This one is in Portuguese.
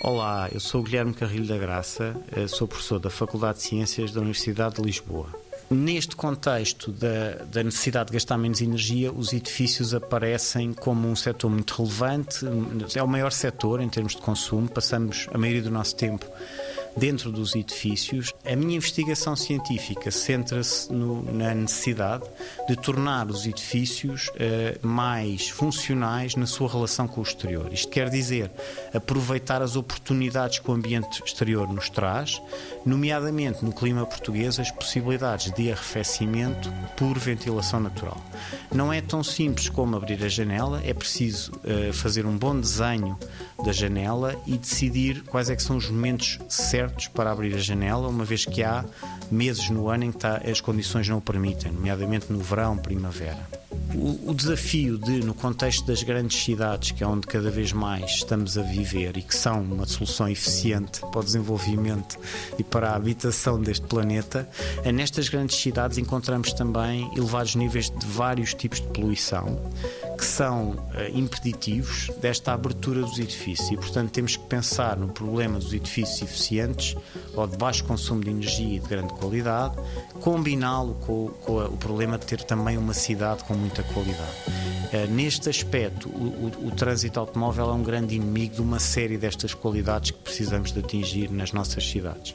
Olá, eu sou Guilherme Carrilho da Graça, eh, sou professor da Faculdade de Ciências da Universidade de Lisboa. Neste contexto da, da, necessidade de gastar menos energia, os edifícios aparecem como um setor muito relevante, é o maior setor em termos de consumo, passamos a maioria do nosso tempo dentro dos edifícios. A minha investigação científica centra-se na necessidade de tornar os edifícios uh, mais funcionais na sua relação com o exterior. Isto quer dizer aproveitar as oportunidades que o ambiente exterior nos traz, nomeadamente no clima português, as possibilidades de arrefecimento por ventilação natural. Não é tão simples como abrir a janela, é preciso uh, fazer um bom desenho da janela e decidir quais é que são os momentos certos para abrir a janela, uma vez que há meses no ano em que tá, as condições não o permitem, nomeadamente no verão, primavera. O, o, desafio de, no contexto das grandes cidades, que é onde cada vez mais estamos a viver e que são uma solução eficiente para o desenvolvimento e para a habitação deste planeta, é nestas grandes cidades encontramos também elevados níveis de vários tipos de poluição que são uh, impeditivos desta abertura dos edifícios e, portanto, temos que pensar no problema dos edifícios eficientes ou de baixo consumo de energia e de grande qualidade, combiná-lo com, com o problema de ter também uma cidade com muita qualidade. Uh, neste aspecto, o, o, o, trânsito automóvel é um grande inimigo de uma série destas qualidades que precisamos de atingir nas nossas cidades.